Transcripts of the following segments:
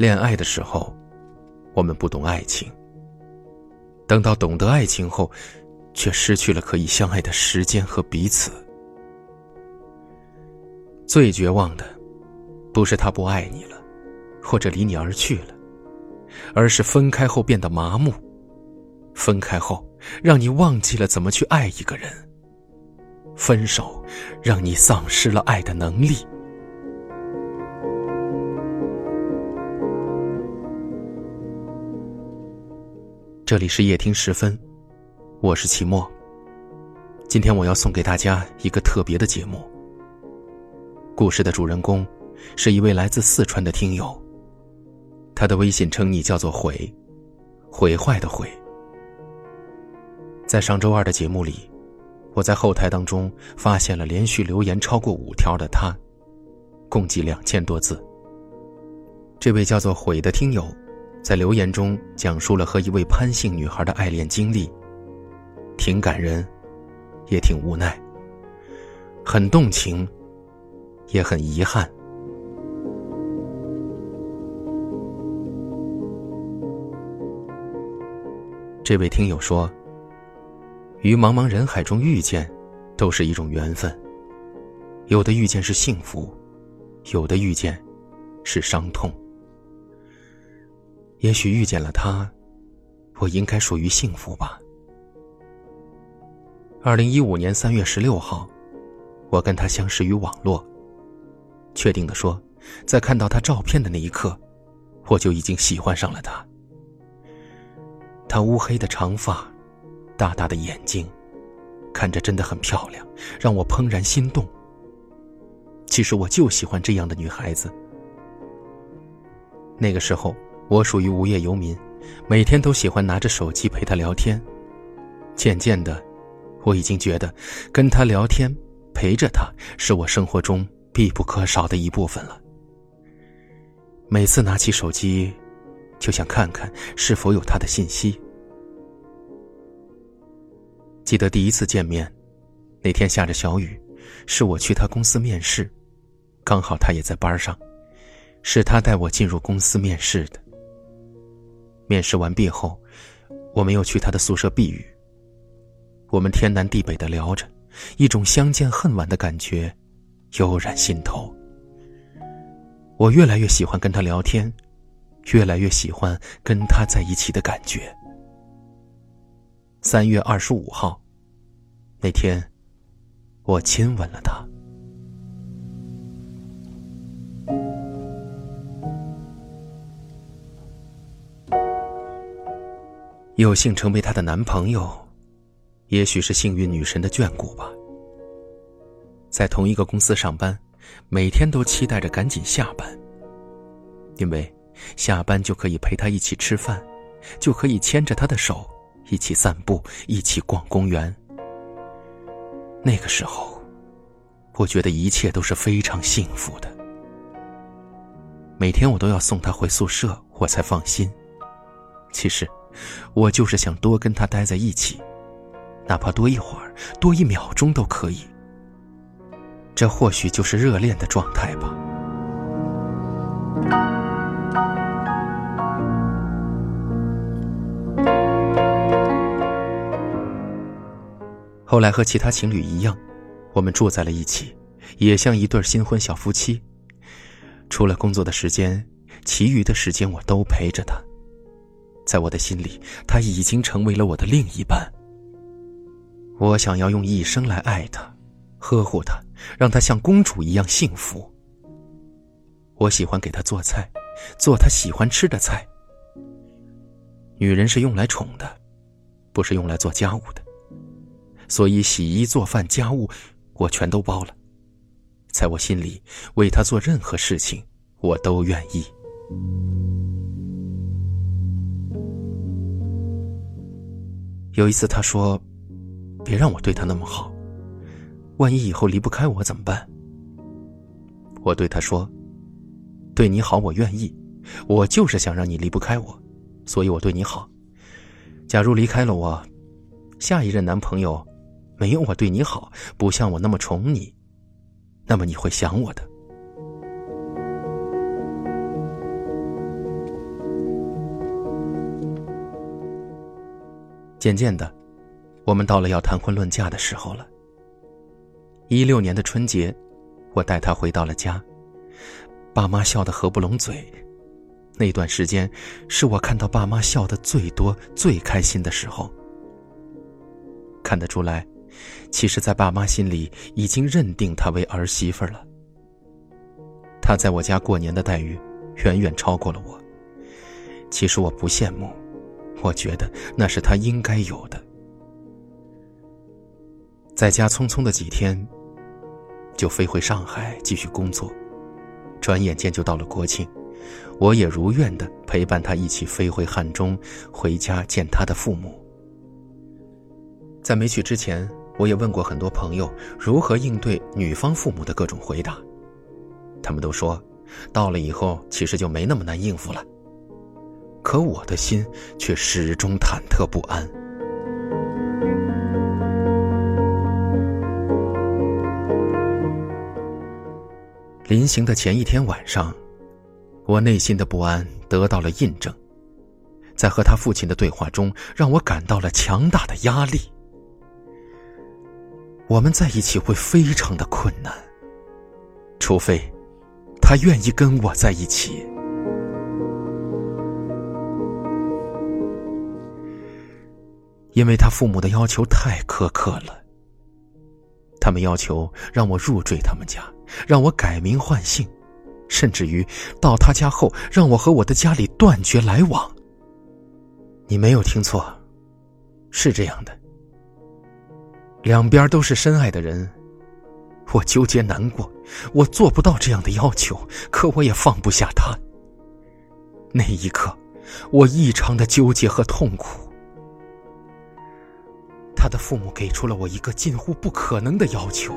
恋爱的时候，我们不懂爱情；等到懂得爱情后，却失去了可以相爱的时间和彼此。最绝望的，不是他不爱你了，或者离你而去了，而是分开后变得麻木。分开后，让你忘记了怎么去爱一个人。分手，让你丧失了爱的能力。这里是夜听十分，我是齐墨。今天我要送给大家一个特别的节目。故事的主人公是一位来自四川的听友，他的微信称昵叫做“毁”，毁坏的“毁”。在上周二的节目里，我在后台当中发现了连续留言超过五条的他，共计两千多字。这位叫做“悔”的听友，在留言中讲述了和一位潘姓女孩的爱恋经历，挺感人，也挺无奈，很动情，也很遗憾。这位听友说。于茫茫人海中遇见，都是一种缘分。有的遇见是幸福，有的遇见是伤痛。也许遇见了他，我应该属于幸福吧。二零一五年三月十六号，我跟他相识于网络。确定的说，在看到他照片的那一刻，我就已经喜欢上了他。他乌黑的长发。大大的眼睛，看着真的很漂亮，让我怦然心动。其实我就喜欢这样的女孩子。那个时候，我属于无业游民，每天都喜欢拿着手机陪她聊天。渐渐的，我已经觉得跟她聊天、陪着她是我生活中必不可少的一部分了。每次拿起手机，就想看看是否有她的信息。记得第一次见面，那天下着小雨，是我去他公司面试，刚好他也在班上，是他带我进入公司面试的。面试完毕后，我们又去他的宿舍避雨。我们天南地北的聊着，一种相见恨晚的感觉悠然心头。我越来越喜欢跟他聊天，越来越喜欢跟他在一起的感觉。三月二十五号，那天，我亲吻了他。有幸成为她的男朋友，也许是幸运女神的眷顾吧。在同一个公司上班，每天都期待着赶紧下班，因为下班就可以陪她一起吃饭，就可以牵着她的手。一起散步，一起逛公园。那个时候，我觉得一切都是非常幸福的。每天我都要送她回宿舍，我才放心。其实，我就是想多跟他待在一起，哪怕多一会儿、多一秒钟都可以。这或许就是热恋的状态吧。后来和其他情侣一样，我们住在了一起，也像一对新婚小夫妻。除了工作的时间，其余的时间我都陪着他。在我的心里，他已经成为了我的另一半。我想要用一生来爱他，呵护他，让他像公主一样幸福。我喜欢给他做菜，做他喜欢吃的菜。女人是用来宠的，不是用来做家务的。所以，洗衣、做饭、家务，我全都包了。在我心里，为他做任何事情，我都愿意。有一次，他说：“别让我对他那么好，万一以后离不开我怎么办？”我对他说：“对你好，我愿意。我就是想让你离不开我，所以我对你好。假如离开了我，下一任男朋友……”没有我对你好，不像我那么宠你，那么你会想我的。渐渐的，我们到了要谈婚论嫁的时候了。一六年的春节，我带他回到了家，爸妈笑得合不拢嘴。那段时间，是我看到爸妈笑的最多、最开心的时候。看得出来，其实，在爸妈心里已经认定她为儿媳妇了。她在我家过年的待遇，远远超过了我。其实我不羡慕，我觉得那是他应该有的。在家匆匆的几天，就飞回上海继续工作，转眼间就到了国庆。我也如愿的陪伴他一起飞回汉中，回家见他的父母。在没去之前，我也问过很多朋友如何应对女方父母的各种回答，他们都说，到了以后其实就没那么难应付了。可我的心却始终忐忑不安。临行的前一天晚上。我内心的不安得到了印证，在和他父亲的对话中，让我感到了强大的压力。我们在一起会非常的困难，除非他愿意跟我在一起。因为他父母的要求太苛刻了，他们要求让我入赘他们家，让我改名换姓。甚至于到他家后，让我和我的家里断绝来往。你没有听错，是这样的。两边都是深爱的人，我纠结难过，我做不到这样的要求，可我也放不下他。那一刻，我异常的纠结和痛苦。他的父母给出了我一个近乎不可能的要求。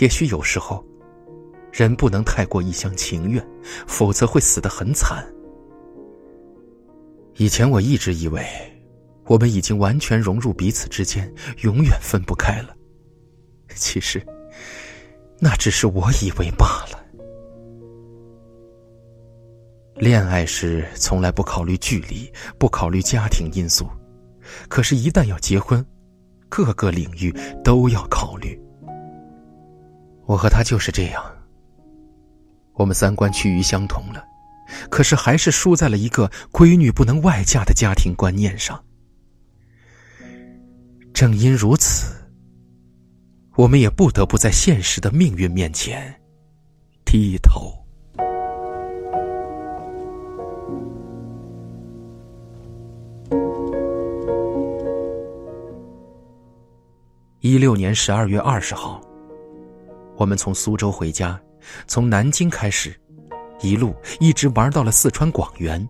也许有时候，人不能太过一厢情愿，否则会死得很惨。以前我一直以为，我们已经完全融入彼此之间，永远分不开了。其实，那只是我以为罢了。恋爱时从来不考虑距离，不考虑家庭因素，可是，一旦要结婚，各个领域都要考虑。我和他就是这样，我们三观趋于相同了，可是还是输在了一个闺女不能外嫁的家庭观念上。正因如此，我们也不得不在现实的命运面前低头。一六年十二月二十号。我们从苏州回家，从南京开始，一路一直玩到了四川广元。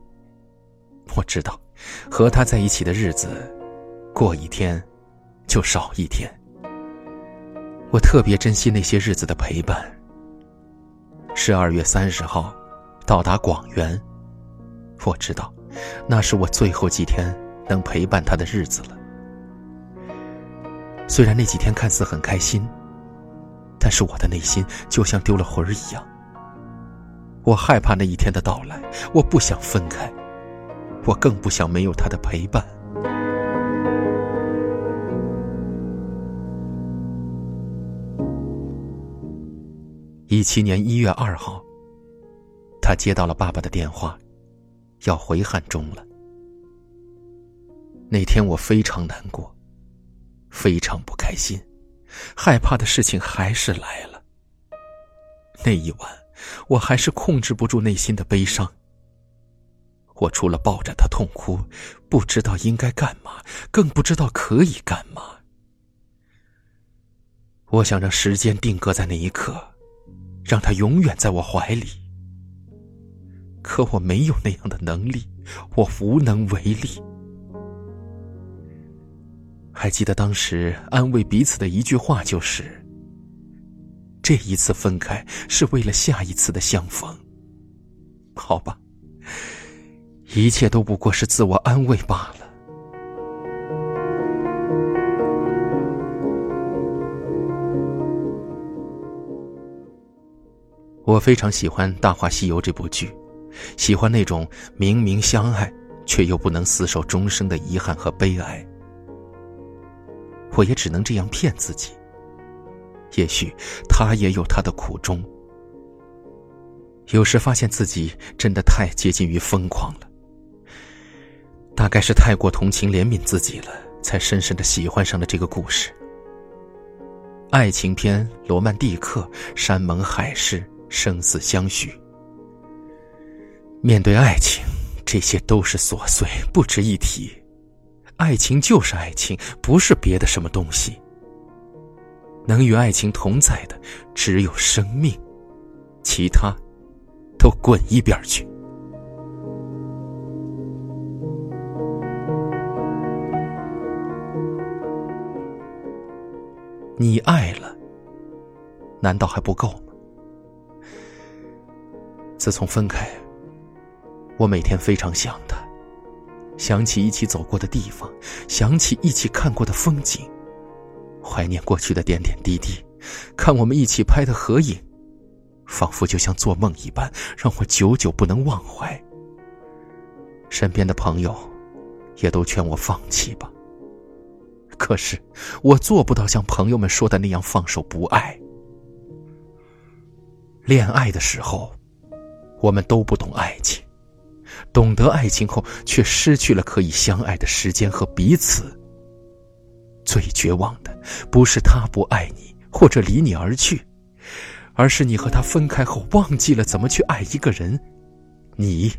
我知道，和他在一起的日子，过一天，就少一天。我特别珍惜那些日子的陪伴。十二月三十号，到达广元，我知道，那是我最后几天能陪伴他的日子了。虽然那几天看似很开心。但是我的内心就像丢了魂儿一样，我害怕那一天的到来，我不想分开，我更不想没有他的陪伴。一七年一月二号，他接到了爸爸的电话，要回汉中了。那天我非常难过，非常不开心。害怕的事情还是来了。那一晚，我还是控制不住内心的悲伤。我除了抱着他痛哭，不知道应该干嘛，更不知道可以干嘛。我想让时间定格在那一刻，让他永远在我怀里。可我没有那样的能力，我无能为力。还记得当时安慰彼此的一句话，就是：“这一次分开是为了下一次的相逢。”好吧，一切都不过是自我安慰罢了。我非常喜欢《大话西游》这部剧，喜欢那种明明相爱却又不能厮守终生的遗憾和悲哀。我也只能这样骗自己。也许他也有他的苦衷。有时发现自己真的太接近于疯狂了，大概是太过同情怜悯自己了，才深深的喜欢上了这个故事。爱情片，罗曼蒂克，山盟海誓。生死相许，面对爱情，这些都是琐碎，不值一提。爱情就是爱情，不是别的什么东西。能与爱情同在的，只有生命，其他都滚一边去。你爱了，难道还不够？自从分开，我每天非常想他，想起一起走过的地方，想起一起看过的风景，怀念过去的点点滴滴，看我们一起拍的合影，仿佛就像做梦一般，让我久久不能忘怀。身边的朋友也都劝我放弃吧，可是我做不到像朋友们说的那样放手不爱。恋爱的时候。我们都不懂爱情，懂得爱情后，却失去了可以相爱的时间和彼此。最绝望的，不是他不爱你或者离你而去，而是你和他分开后，忘记了怎么去爱一个人，你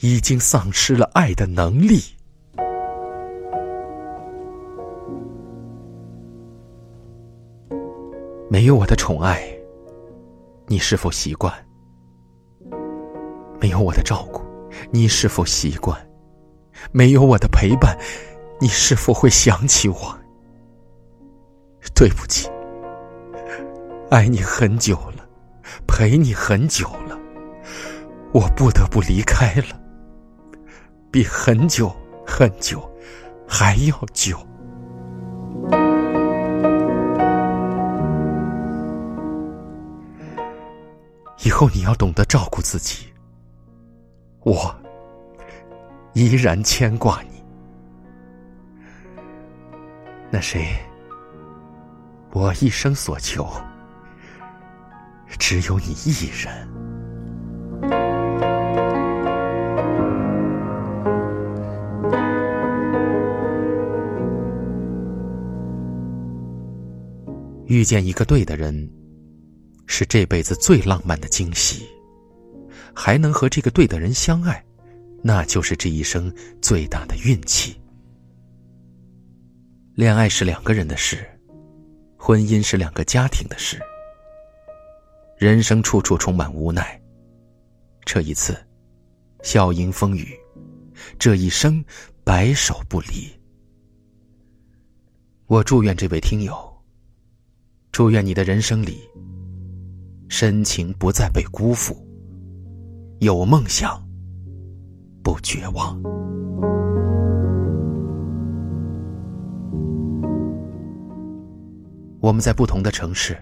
已经丧失了爱的能力。没有我的宠爱，你是否习惯？没有我的照顾，你是否习惯？没有我的陪伴，你是否会想起我？对不起，爱你很久了，陪你很久了，我不得不离开了，比很久很久还要久。以后你要懂得照顾自己。我依然牵挂你，那谁？我一生所求，只有你一人。遇见一个对的人，是这辈子最浪漫的惊喜。还能和这个对的人相爱，那就是这一生最大的运气。恋爱是两个人的事，婚姻是两个家庭的事。人生处处充满无奈，这一次，笑迎风雨，这一生白首不离。我祝愿这位听友，祝愿你的人生里，深情不再被辜负。有梦想，不绝望。我们在不同的城市，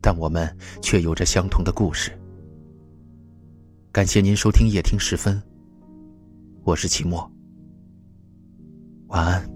但我们却有着相同的故事。感谢您收听夜听时分，我是齐墨，晚安。